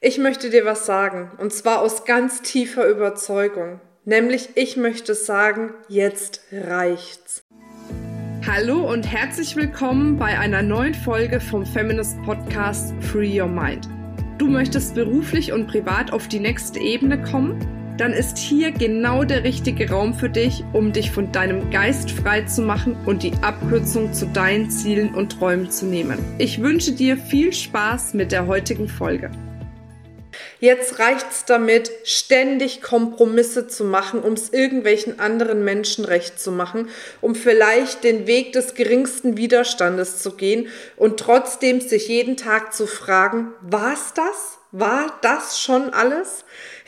Ich möchte dir was sagen, und zwar aus ganz tiefer Überzeugung. Nämlich, ich möchte sagen, jetzt reicht's. Hallo und herzlich willkommen bei einer neuen Folge vom Feminist Podcast Free Your Mind. Du möchtest beruflich und privat auf die nächste Ebene kommen? Dann ist hier genau der richtige Raum für dich, um dich von deinem Geist frei zu machen und die Abkürzung zu deinen Zielen und Träumen zu nehmen. Ich wünsche dir viel Spaß mit der heutigen Folge. Jetzt reicht's damit, ständig Kompromisse zu machen, um es irgendwelchen anderen Menschen recht zu machen, um vielleicht den Weg des geringsten Widerstandes zu gehen und trotzdem sich jeden Tag zu fragen, war's das? War das schon alles?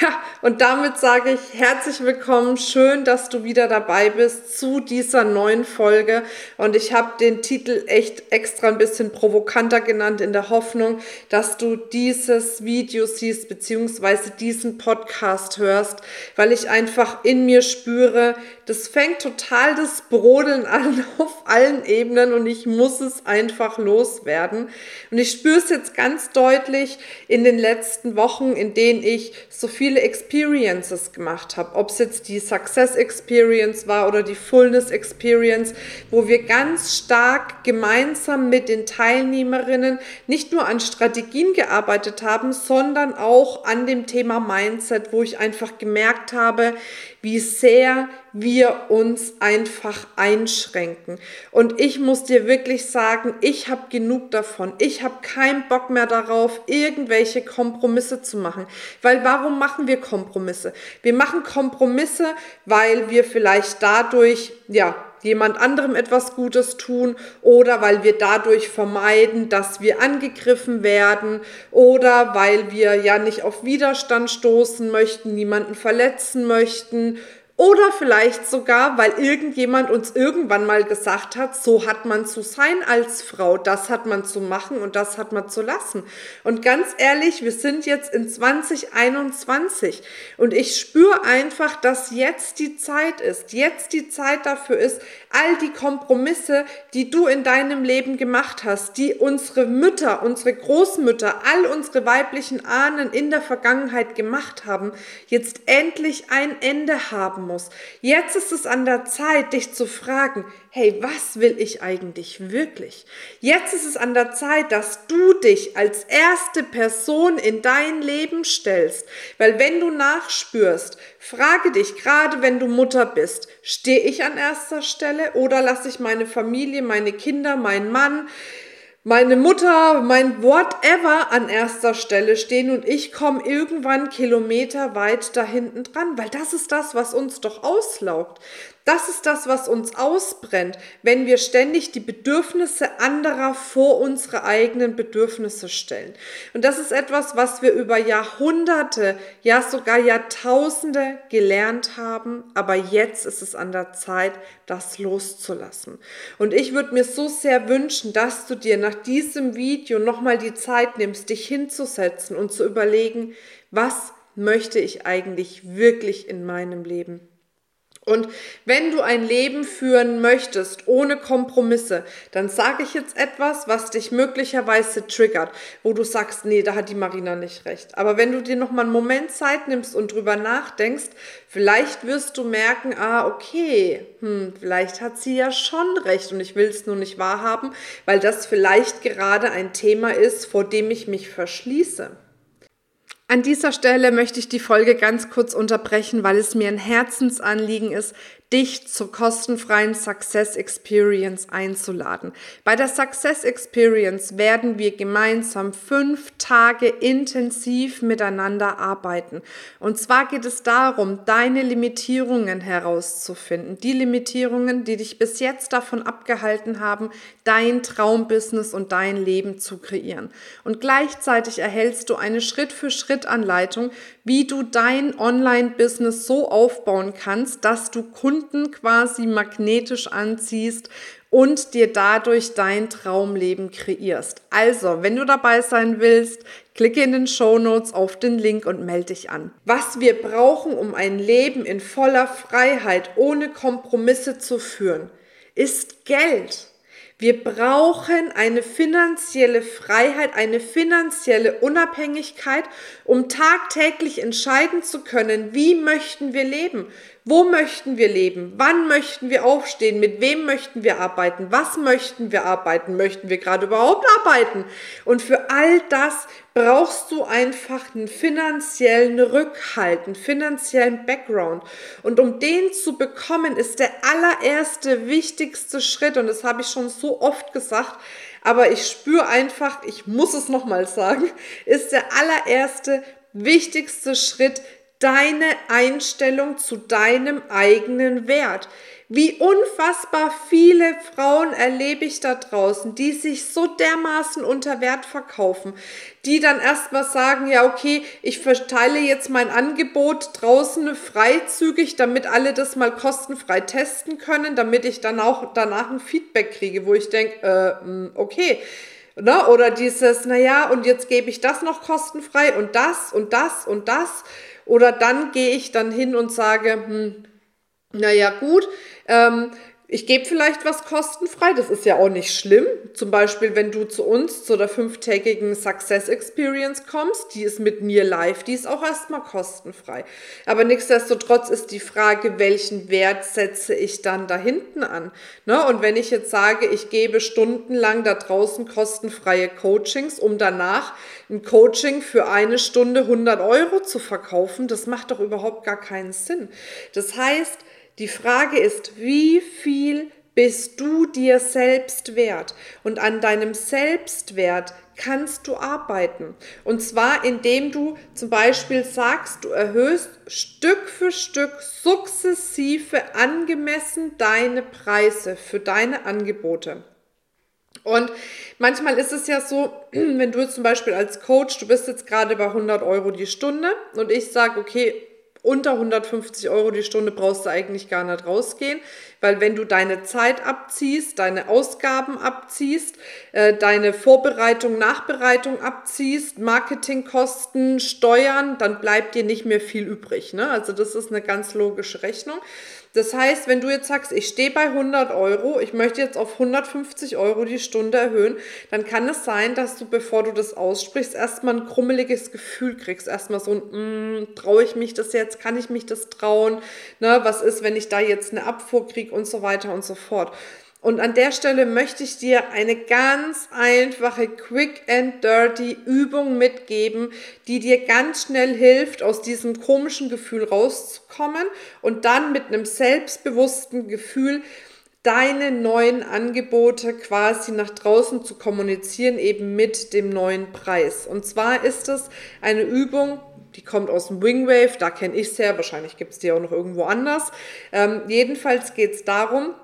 Ja, und damit sage ich herzlich willkommen. Schön, dass du wieder dabei bist zu dieser neuen Folge. Und ich habe den Titel echt extra ein bisschen provokanter genannt in der Hoffnung, dass du dieses Video siehst beziehungsweise diesen Podcast hörst, weil ich einfach in mir spüre, das fängt total das Brodeln an auf allen Ebenen und ich muss es einfach loswerden. Und ich spüre es jetzt ganz deutlich in den letzten Wochen, in denen ich so viele Experiences gemacht habe. Ob es jetzt die Success Experience war oder die Fullness Experience, wo wir ganz stark gemeinsam mit den Teilnehmerinnen nicht nur an Strategien gearbeitet haben, sondern auch an dem Thema Mindset, wo ich einfach gemerkt habe, wie sehr wir uns einfach einschränken. Und ich muss dir wirklich sagen, ich habe genug davon. Ich habe keinen Bock mehr darauf, irgendwelche Kompromisse zu machen. Weil warum machen wir Kompromisse? Wir machen Kompromisse, weil wir vielleicht dadurch, ja, jemand anderem etwas Gutes tun oder weil wir dadurch vermeiden, dass wir angegriffen werden oder weil wir ja nicht auf Widerstand stoßen möchten, niemanden verletzen möchten oder vielleicht sogar, weil irgendjemand uns irgendwann mal gesagt hat, so hat man zu sein als Frau, das hat man zu machen und das hat man zu lassen. Und ganz ehrlich, wir sind jetzt in 2021 und ich spüre einfach, dass jetzt die Zeit ist, jetzt die Zeit dafür ist, all die Kompromisse, die du in deinem Leben gemacht hast, die unsere Mütter, unsere Großmütter, all unsere weiblichen Ahnen in der Vergangenheit gemacht haben, jetzt endlich ein Ende haben haben muss. Jetzt ist es an der Zeit, dich zu fragen, hey, was will ich eigentlich wirklich? Jetzt ist es an der Zeit, dass du dich als erste Person in dein Leben stellst. Weil wenn du nachspürst, frage dich, gerade wenn du Mutter bist, stehe ich an erster Stelle oder lasse ich meine Familie, meine Kinder, meinen Mann, meine Mutter, mein whatever an erster Stelle stehen und ich komme irgendwann Kilometer weit da hinten dran, weil das ist das, was uns doch auslaugt. Das ist das, was uns ausbrennt, wenn wir ständig die Bedürfnisse anderer vor unsere eigenen Bedürfnisse stellen. Und das ist etwas, was wir über Jahrhunderte, ja sogar Jahrtausende gelernt haben, aber jetzt ist es an der Zeit, das loszulassen. Und ich würde mir so sehr wünschen, dass du dir nach diesem Video nochmal die Zeit nimmst, dich hinzusetzen und zu überlegen, was möchte ich eigentlich wirklich in meinem Leben? Und wenn du ein Leben führen möchtest ohne Kompromisse, dann sage ich jetzt etwas, was dich möglicherweise triggert, wo du sagst, nee, da hat die Marina nicht recht. Aber wenn du dir noch mal einen Moment Zeit nimmst und drüber nachdenkst, vielleicht wirst du merken, ah, okay, hm, vielleicht hat sie ja schon recht und ich will es nur nicht wahrhaben, weil das vielleicht gerade ein Thema ist, vor dem ich mich verschließe. An dieser Stelle möchte ich die Folge ganz kurz unterbrechen, weil es mir ein Herzensanliegen ist, dich zur kostenfreien Success Experience einzuladen. Bei der Success Experience werden wir gemeinsam fünf Tage intensiv miteinander arbeiten. Und zwar geht es darum, deine Limitierungen herauszufinden. Die Limitierungen, die dich bis jetzt davon abgehalten haben, dein Traumbusiness und dein Leben zu kreieren. Und gleichzeitig erhältst du eine Schritt-für-Schritt-Anleitung, wie du dein Online-Business so aufbauen kannst, dass du Kunden quasi magnetisch anziehst und dir dadurch dein Traumleben kreierst. Also, wenn du dabei sein willst, klicke in den Show Notes auf den Link und melde dich an. Was wir brauchen, um ein Leben in voller Freiheit ohne Kompromisse zu führen, ist Geld. Wir brauchen eine finanzielle Freiheit, eine finanzielle Unabhängigkeit, um tagtäglich entscheiden zu können, wie möchten wir leben. Wo möchten wir leben? Wann möchten wir aufstehen? Mit wem möchten wir arbeiten? Was möchten wir arbeiten? Möchten wir gerade überhaupt arbeiten? Und für all das brauchst du einfach einen finanziellen Rückhalt, einen finanziellen Background. Und um den zu bekommen, ist der allererste wichtigste Schritt, und das habe ich schon so oft gesagt, aber ich spüre einfach, ich muss es nochmal sagen, ist der allererste wichtigste Schritt deine Einstellung zu deinem eigenen Wert. Wie unfassbar viele Frauen erlebe ich da draußen, die sich so dermaßen unter Wert verkaufen, die dann erstmal sagen, ja, okay, ich verteile jetzt mein Angebot draußen freizügig, damit alle das mal kostenfrei testen können, damit ich dann auch danach ein Feedback kriege, wo ich denke, äh, hm, okay, Ne? Oder dieses, naja, und jetzt gebe ich das noch kostenfrei und das und das und das. Oder dann gehe ich dann hin und sage, hm, naja gut, ähm, ich gebe vielleicht was kostenfrei, das ist ja auch nicht schlimm. Zum Beispiel, wenn du zu uns zu der fünftägigen Success Experience kommst, die ist mit mir live, die ist auch erstmal kostenfrei. Aber nichtsdestotrotz ist die Frage, welchen Wert setze ich dann da hinten an? Ne? Und wenn ich jetzt sage, ich gebe stundenlang da draußen kostenfreie Coachings, um danach ein Coaching für eine Stunde 100 Euro zu verkaufen, das macht doch überhaupt gar keinen Sinn. Das heißt, die Frage ist, wie viel bist du dir selbst wert? Und an deinem Selbstwert kannst du arbeiten. Und zwar indem du zum Beispiel sagst, du erhöhst Stück für Stück sukzessive angemessen deine Preise für deine Angebote. Und manchmal ist es ja so, wenn du jetzt zum Beispiel als Coach, du bist jetzt gerade bei 100 Euro die Stunde und ich sage, okay, unter 150 Euro die Stunde brauchst du eigentlich gar nicht rausgehen, weil wenn du deine Zeit abziehst, deine Ausgaben abziehst, äh, deine Vorbereitung, Nachbereitung abziehst, Marketingkosten, Steuern, dann bleibt dir nicht mehr viel übrig. Ne? Also das ist eine ganz logische Rechnung. Das heißt, wenn du jetzt sagst, ich stehe bei 100 Euro, ich möchte jetzt auf 150 Euro die Stunde erhöhen, dann kann es sein, dass du, bevor du das aussprichst, erstmal ein krummeliges Gefühl kriegst. Erstmal so ein, mm, traue ich mich das jetzt, kann ich mich das trauen? Ne, was ist, wenn ich da jetzt eine Abfuhr kriege und so weiter und so fort. Und an der Stelle möchte ich dir eine ganz einfache Quick and Dirty Übung mitgeben, die dir ganz schnell hilft, aus diesem komischen Gefühl rauszukommen und dann mit einem selbstbewussten Gefühl deine neuen Angebote quasi nach draußen zu kommunizieren, eben mit dem neuen Preis. Und zwar ist es eine Übung, die kommt aus dem Wingwave, da kenne ich es her, wahrscheinlich gibt es die auch noch irgendwo anders. Ähm, jedenfalls geht es darum,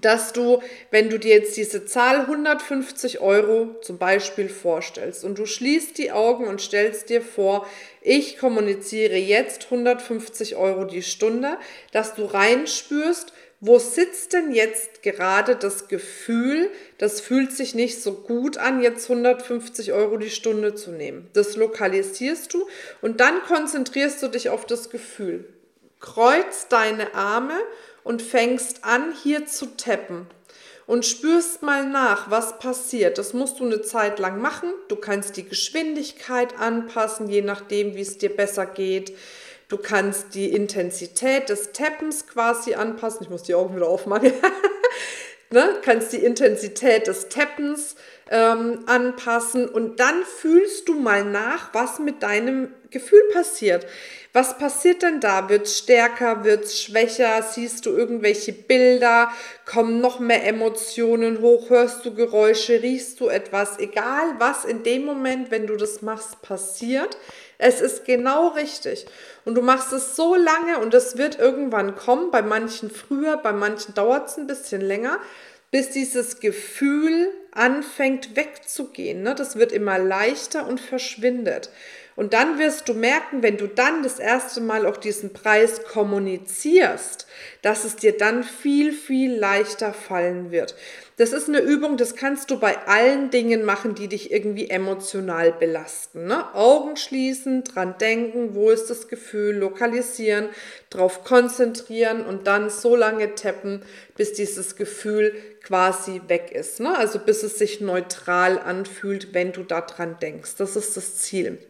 dass du, wenn du dir jetzt diese Zahl 150 Euro zum Beispiel vorstellst und du schließt die Augen und stellst dir vor, ich kommuniziere jetzt 150 Euro die Stunde, dass du reinspürst, wo sitzt denn jetzt gerade das Gefühl, das fühlt sich nicht so gut an, jetzt 150 Euro die Stunde zu nehmen. Das lokalisierst du und dann konzentrierst du dich auf das Gefühl. Kreuz deine Arme und fängst an, hier zu tappen und spürst mal nach, was passiert. Das musst du eine Zeit lang machen. Du kannst die Geschwindigkeit anpassen, je nachdem, wie es dir besser geht. Du kannst die Intensität des Tappens quasi anpassen. Ich muss die Augen wieder aufmachen. ne? Kannst die Intensität des Tappens ähm, anpassen und dann fühlst du mal nach, was mit deinem Gefühl passiert. Was passiert denn da? Wird es stärker, wird es schwächer? Siehst du irgendwelche Bilder? Kommen noch mehr Emotionen hoch? Hörst du Geräusche? Riechst du etwas? Egal was in dem Moment, wenn du das machst, passiert. Es ist genau richtig. Und du machst es so lange und es wird irgendwann kommen, bei manchen früher, bei manchen dauert es ein bisschen länger, bis dieses Gefühl anfängt wegzugehen. Ne? Das wird immer leichter und verschwindet. Und dann wirst du merken, wenn du dann das erste Mal auch diesen Preis kommunizierst, dass es dir dann viel, viel leichter fallen wird. Das ist eine Übung, das kannst du bei allen Dingen machen, die dich irgendwie emotional belasten. Ne? Augen schließen, dran denken, wo ist das Gefühl, lokalisieren, drauf konzentrieren und dann so lange tappen, bis dieses Gefühl quasi weg ist. Ne? Also bis es sich neutral anfühlt, wenn du daran denkst. Das ist das Ziel.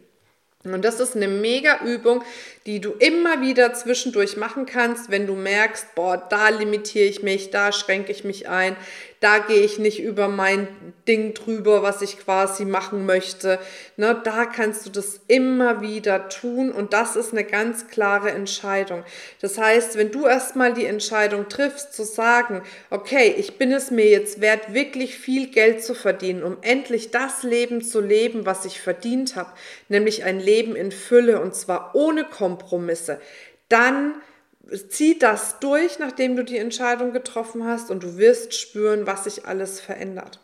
Und das ist eine mega Übung, die du immer wieder zwischendurch machen kannst, wenn du merkst, boah, da limitiere ich mich, da schränke ich mich ein, da gehe ich nicht über mein Ding drüber, was ich quasi machen möchte. Ne, da kannst du das immer wieder tun und das ist eine ganz klare Entscheidung. Das heißt, wenn du erstmal die Entscheidung triffst, zu sagen, okay, ich bin es mir jetzt wert, wirklich viel Geld zu verdienen, um endlich das Leben zu leben, was ich verdient habe, nämlich ein Leben in Fülle und zwar ohne Kompromisse, dann zieh das durch, nachdem du die Entscheidung getroffen hast und du wirst spüren, was sich alles verändert.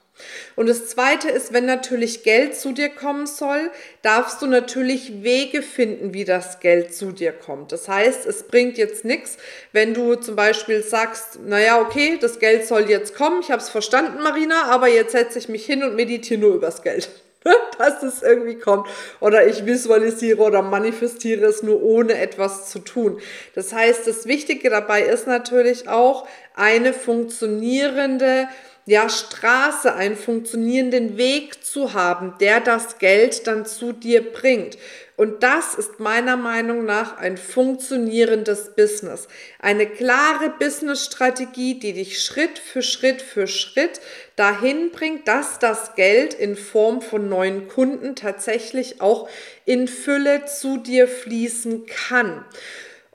Und das Zweite ist, wenn natürlich Geld zu dir kommen soll, darfst du natürlich Wege finden, wie das Geld zu dir kommt. Das heißt, es bringt jetzt nichts, wenn du zum Beispiel sagst, naja, okay, das Geld soll jetzt kommen, ich habe es verstanden, Marina, aber jetzt setze ich mich hin und meditiere nur übers Geld. dass es irgendwie kommt. Oder ich visualisiere oder manifestiere es nur ohne etwas zu tun. Das heißt, das Wichtige dabei ist natürlich auch eine funktionierende ja, Straße, einen funktionierenden Weg zu haben, der das Geld dann zu dir bringt. Und das ist meiner Meinung nach ein funktionierendes Business. Eine klare Businessstrategie, die dich Schritt für Schritt für Schritt dahin bringt, dass das Geld in Form von neuen Kunden tatsächlich auch in Fülle zu dir fließen kann.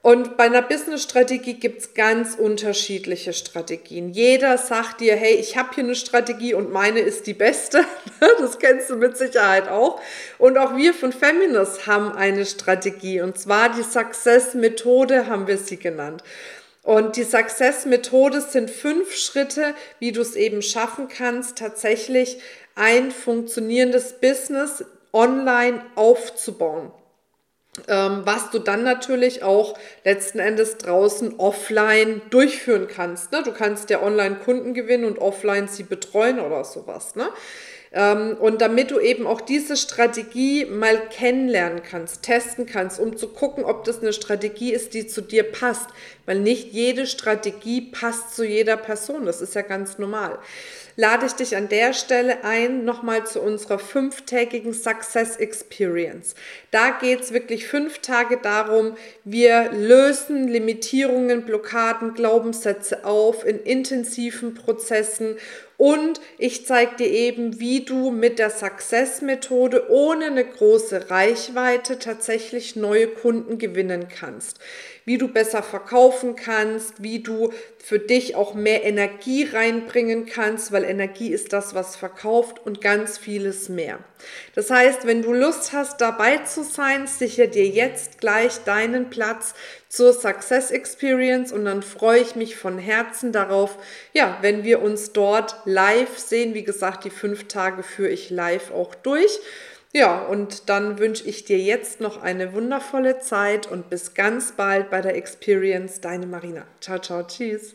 Und bei einer Business-Strategie gibt es ganz unterschiedliche Strategien. Jeder sagt dir, hey, ich habe hier eine Strategie und meine ist die beste. Das kennst du mit Sicherheit auch. Und auch wir von Feminist haben eine Strategie. Und zwar die Success-Methode haben wir sie genannt. Und die Success-Methode sind fünf Schritte, wie du es eben schaffen kannst, tatsächlich ein funktionierendes Business online aufzubauen ähm, was du dann natürlich auch letzten Endes draußen offline durchführen kannst. Ne? Du kannst ja online Kunden gewinnen und offline sie betreuen oder sowas. Ne? Ähm, und damit du eben auch diese Strategie mal kennenlernen kannst, testen kannst, um zu gucken, ob das eine Strategie ist, die zu dir passt. Weil nicht jede Strategie passt zu jeder Person. Das ist ja ganz normal lade ich dich an der Stelle ein, nochmal zu unserer fünftägigen Success Experience. Da geht es wirklich fünf Tage darum, wir lösen Limitierungen, Blockaden, Glaubenssätze auf in intensiven Prozessen und ich zeige dir eben, wie du mit der Success-Methode ohne eine große Reichweite tatsächlich neue Kunden gewinnen kannst. Wie du besser verkaufen kannst, wie du für dich auch mehr Energie reinbringen kannst, weil Energie ist das, was verkauft und ganz vieles mehr. Das heißt, wenn du Lust hast, dabei zu sein, sicher dir jetzt gleich deinen Platz zur Success Experience und dann freue ich mich von Herzen darauf, ja, wenn wir uns dort live sehen. Wie gesagt, die fünf Tage führe ich live auch durch. Ja, und dann wünsche ich dir jetzt noch eine wundervolle Zeit und bis ganz bald bei der Experience. Deine Marina. Ciao, ciao, tschüss.